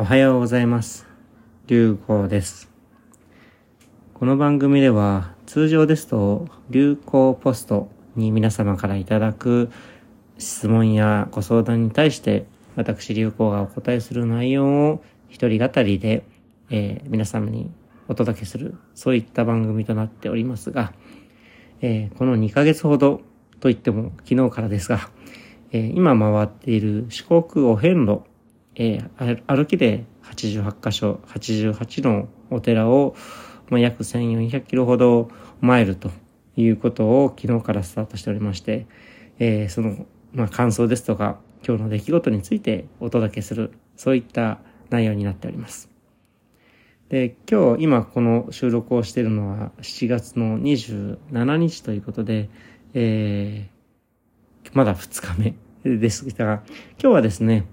おはようございます。流行です。この番組では通常ですと流行ポストに皆様からいただく質問やご相談に対して私流行がお答えする内容を一人語りで、えー皆様にお届けするそういった番組となっておりますが、えーこの2ヶ月ほどといっても昨日からですが、えー今回っている四国お遍路、えー歩きで88箇所、88のお寺を、まあ、約1400キロほど参るということを昨日からスタートしておりまして、えーその、まあ、感想ですとか、今日の出来事についてお届けする、そういった内容になっております。で、今日、今この収録をしているのは7月の27日ということで、えーまだ2日目ですが、今日はですね、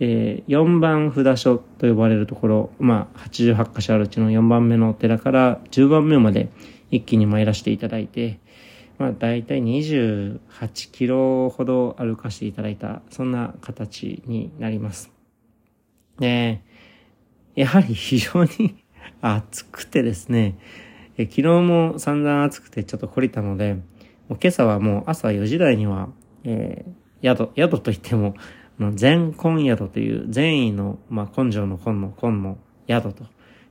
えー4番札所と呼ばれるところ、まあ、88箇所あるうちの4番目のお寺から10番目まで一気に参らせていただいて、まあ、大体28キロほど歩かせていただいた、そんな形になります。で、やはり非常に 暑くてですね、え昨日も散々暑くてちょっと懲りたので、もう今朝はもう朝4時台には、えー宿、宿といっても、の全根宿という善意の、まあ、根性の根の根の宿と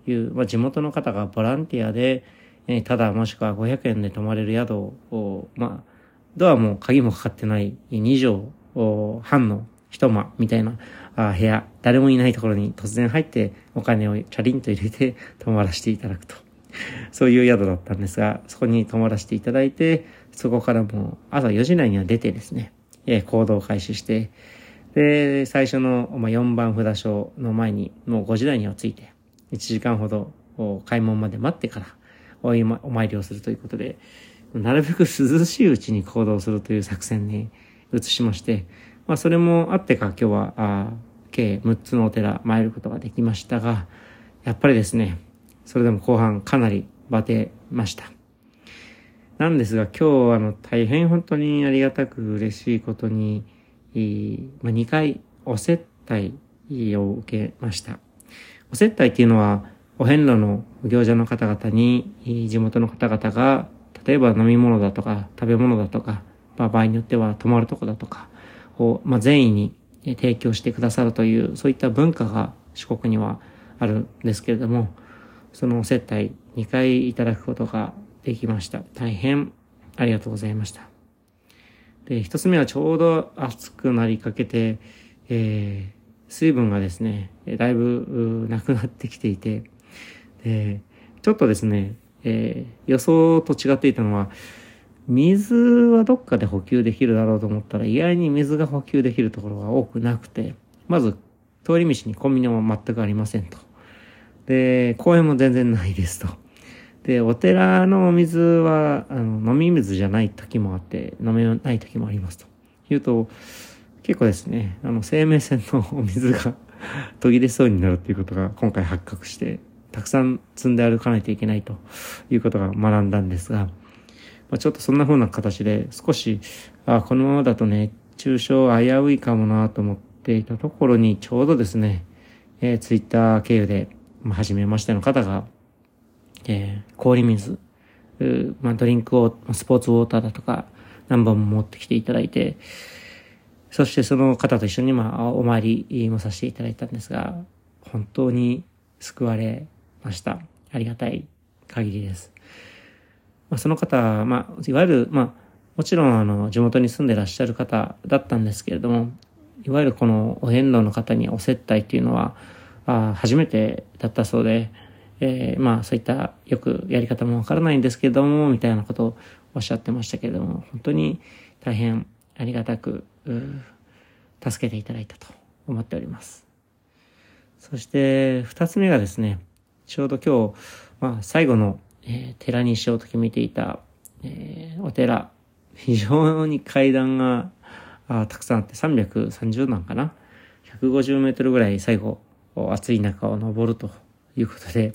いう、まあ、地元の方がボランティアで、えーただもしくは500円で泊まれる宿を、まあ、ドアも鍵もかかってない2畳半の一間みたいなあ部屋、誰もいないところに突然入ってお金をチャリンと入れて 泊まらせていただくと。そういう宿だったんですが、そこに泊まらせていただいて、そこからもう朝4時台には出てですね、えー行動を開始して、で、最初の、まあ、4番札所の前にもう5時台には着いて、1時間ほど開門まで待ってからお参りをするということで、なるべく涼しいうちに行動するという作戦に移しまして、まあそれもあってか今日は、あ計6つのお寺参ることができましたが、やっぱりですね、それでも後半かなりバテました。なんですが今日はあの大変本当にありがたく嬉しいことに、まあ、2回お接待を受けました。お接待っていうのはお遍路の行者の方々に地元の方々が例えば飲み物だとか食べ物だとか、まあ、場合によっては泊まるとこだとかを、まあ、善意に提供してくださるというそういった文化が四国にはあるんですけれどもそのお接待2回いただくことができました。大変ありがとうございました。で、一つ目はちょうど暑くなりかけて、えー水分がですね、だいぶなくなってきていて、で、ちょっとですね、えー予想と違っていたのは、水はどっかで補給できるだろうと思ったら、意外に水が補給できるところが多くなくて、まず、通り道にコンビニも全くありませんと。で、公園も全然ないですと。で、お寺のお水は、あの、飲み水じゃない時もあって、飲めない時もありますと。言うと、結構ですね、あの、生命線のお水が 途切れそうになるっていうことが今回発覚して、たくさん積んで歩かないといけないということが学んだんですが、まあ、ちょっとそんな風な形で少し、あ、このままだとね、中傷危ういかもなと思っていたところに、ちょうどですね、えー、ツイッター経由で、まあ、初めましての方が、えー氷水、うまあ、ドリンクを、まスポーツウォーターだとか、何本も持ってきていただいて、そしてその方と一緒に、まあ、お参りもさせていただいたんですが、本当に救われました。ありがたい限りです。まあ、その方、まあ、いわゆる、まあ、もちろん、あの、地元に住んでらっしゃる方だったんですけれども、いわゆるこのお遍路の方にお接待っていうのは、あ初めてだったそうで、えーまあそういったよくやり方もわからないんですけれども、みたいなことをおっしゃってましたけれども、本当に大変ありがたく、助けていただいたと思っております。そして、二つ目がですね、ちょうど今日、まあ最後の、えー寺にしようと決めていた、えーお寺、非常に階段があたくさんあって330段かな？150メートルぐらい最後暑い中を登るということで、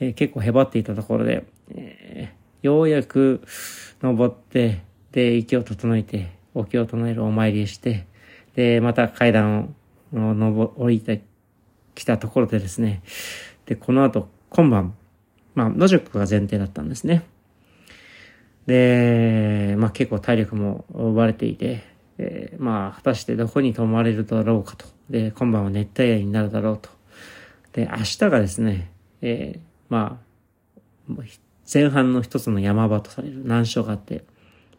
えー結構へばっていたところで、えーようやく登って、で、息を整えて、お経を唱えるお参りして、で、また階段を登降りた来たところでですね、で、この後、今晩、まあ、野宿が前提だったんですね。で、まあ結構体力も奪われていて、えー、まあ果たしてどこに泊まれるだろうかと。で、今晩は熱帯夜になるだろうと。で、明日がですね、えー、まあ、前半の一つの山場とされる難所があって、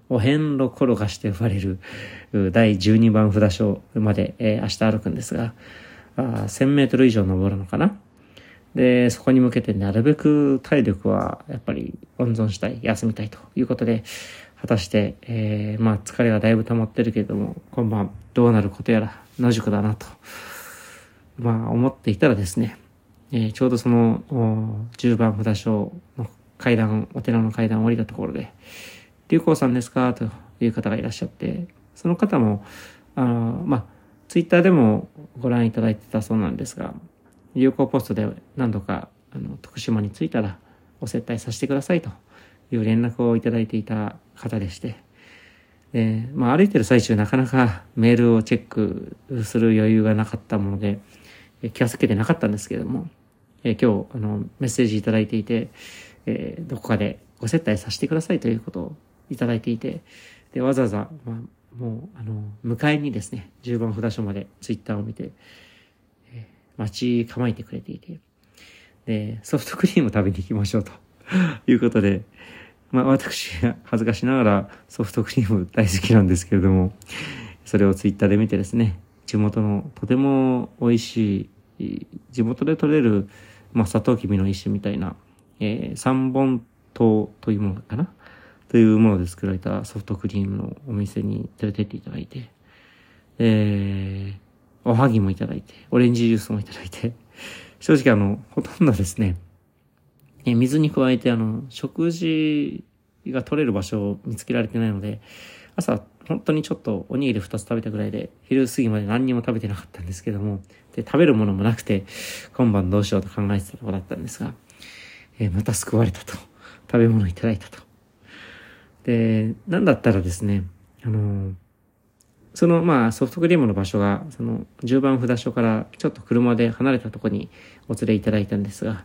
お遍路転がして呼ばれる第12番札所まで、えー、明日歩くんですが、あ1000メートル以上登るのかな。で、そこに向けてなるべく体力はやっぱり温存したい、休みたいということで、果たして、えー、まあ疲れがだいぶ溜まってるけれども、今晩どうなることやら野宿だなと、まあ思っていたらですね、えー、ちょうどその10番札所の階段、お寺の階段を降りたところで、流行さんですか？という方がいらっしゃって、その方も、あの、まあ、ツイッターでもご覧いただいてたそうなんですが、流行ポストで何度か、あの、徳島に着いたらお接待させてくださいという連絡をいただいていた方でして、で、まあ歩いてる最中なかなかメールをチェックする余裕がなかったもので、気がつけてなかったんですけれども、え今日、あの、メッセージいただいていて、えー、どこかでご接待させてくださいということをいただいていて、で、わざわざ、まあ、もう、あの、迎えにですね、10番札所までツイッターを見て、えー、待ち構えてくれていて、で、ソフトクリーム食べに行きましょうと いうことで、まあ私、恥ずかしながらソフトクリーム大好きなんですけれども、それをツイッターで見てですね、地元のとても美味しい、地元で採れる、まあ、砂糖きびの一種みたいな、えー、三本糖というものかな？というもので作られたソフトクリームのお店に連れてっていただいて、えー、おはぎもいただいて、オレンジジュースもいただいて、正直あの、ほとんどですね、え水に加えてあの、食事が取れる場所を見つけられてないので、朝、本当にちょっとおにぎり2つ食べたぐらいで、昼過ぎまで何にも食べてなかったんですけども、で、食べるものもなくて、今晩どうしようと考えてたところだったんですが、えー、また救われたと。食べ物いただいたと。で、なんだったらですね、あの、その、まあ、ソフトクリームの場所が、その、10番札所からちょっと車で離れたとこにお連れいただいたんですが、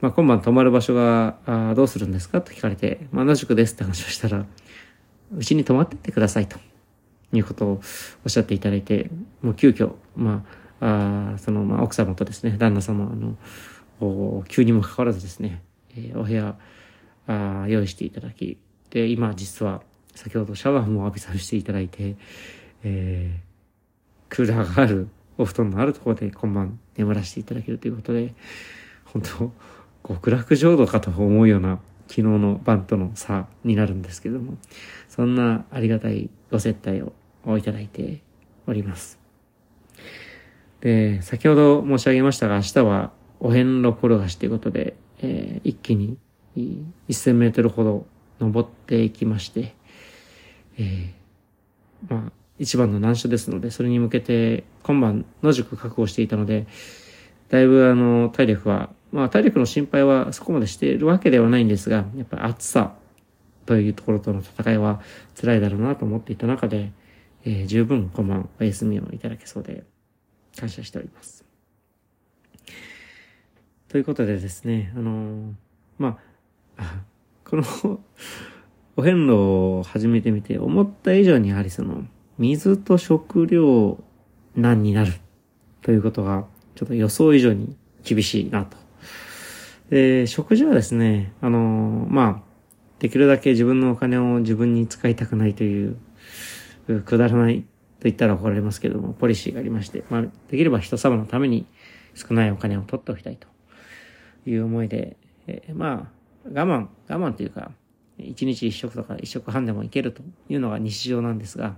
まあ、今晩泊まる場所が、あどうするんですか？と聞かれて、まあ、野宿ですって話をしたら、うちに泊まってってくださいと、いうことをおっしゃっていただいて、もう急遽、まあ、あその、まあ、奥様とですね、旦那様、の、急にもかかわらずですね、えー、お部屋あ用意していただき、で、今実は先ほどシャワーも浴びさせていただいて、えー、クーラーがある、お布団のあるところで今晩眠らせていただけるということで、本当極楽浄土かと思うような昨日の晩との差になるんですけども、そんなありがたいご接待をいただいております。で、先ほど申し上げましたが、明日はお遍路転がしということで、えー、一気に1000メートルほど登っていきまして、えー、まあ、一番の難所ですので、それに向けて今晩野宿確保していたので、だいぶあの、体力は、まあ体力の心配はそこまでしているわけではないんですが、やっぱ暑さというところとの戦いは辛いだろうなと思っていた中で、えー、十分今晩お休みをいただけそうで、感謝しております。ということでですね、あのー、まあ、このお遍路を始めてみて、思った以上にやはりその、水と食料難になるということが、ちょっと予想以上に厳しいなと。で、食事はですね、あの、まあ、できるだけ自分のお金を自分に使いたくないという、くだらないと言ったら怒られますけども、ポリシーがありまして、まあ、できれば人様のために少ないお金を取っておきたいと。いう思いで、えー、まあ、我慢、我慢というか、一日一食とか一食半でもいけるというのが日常なんですが、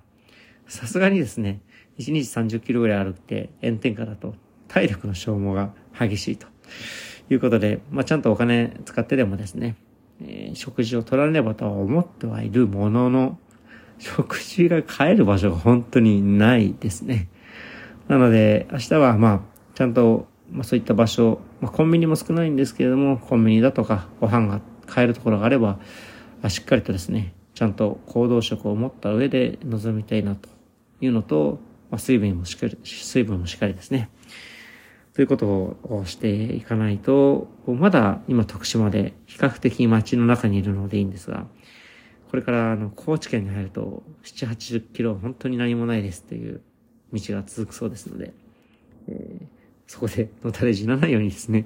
さすがにですね、一日30キロぐらい歩いて炎天下だと体力の消耗が激しいということで、まあちゃんとお金使ってでもですね、えー、食事を取らねばとは思ってはいるものの、食事が買える場所が本当にないですね。なので、明日はまあ、ちゃんとまあ、そういった場所、まあ、コンビニも少ないんですけれども、コンビニだとかご飯が買えるところがあれば、しっかりとですね、ちゃんと行動食を持った上で臨みたいなというのと、まあ、水分もしっかり、水分もしっかりですね、ということをしていかないと、まだ今徳島で比較的街の中にいるのでいいんですが、これからあの高知県に入ると7、80キロ本当に何もないですという道が続くそうですので、えー、そこでのたれ死なないようにですね、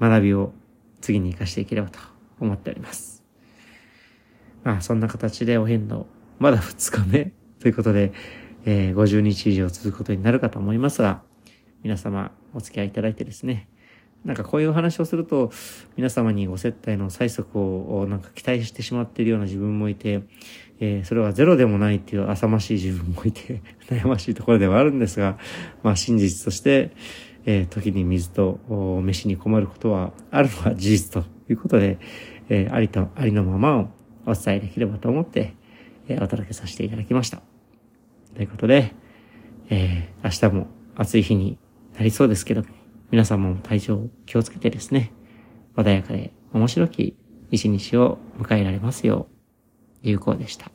学びを次に活かしていければと思っております。まあそんな形でお遍路、まだ2日目ということで、えー、50日以上続くことになるかと思いますが、皆様お付き合いいただいてですね、なんかこういうお話をすると、皆様にご接待の催促をなんか期待してしまっているような自分もいて、えー、それはゼロでもないっていう浅ましい自分もいて、悩ましいところではあるんですが、まあ真実として、えー、時に水と飯に困ることはあるのは事実ということで、えー、ありと、ありのままをお伝えできればと思って、えー、お届けさせていただきました。ということで、えー、明日も暑い日になりそうですけど、皆さんも体調気をつけてですね、穏やかで面白き一日を迎えられますよう、有効でした。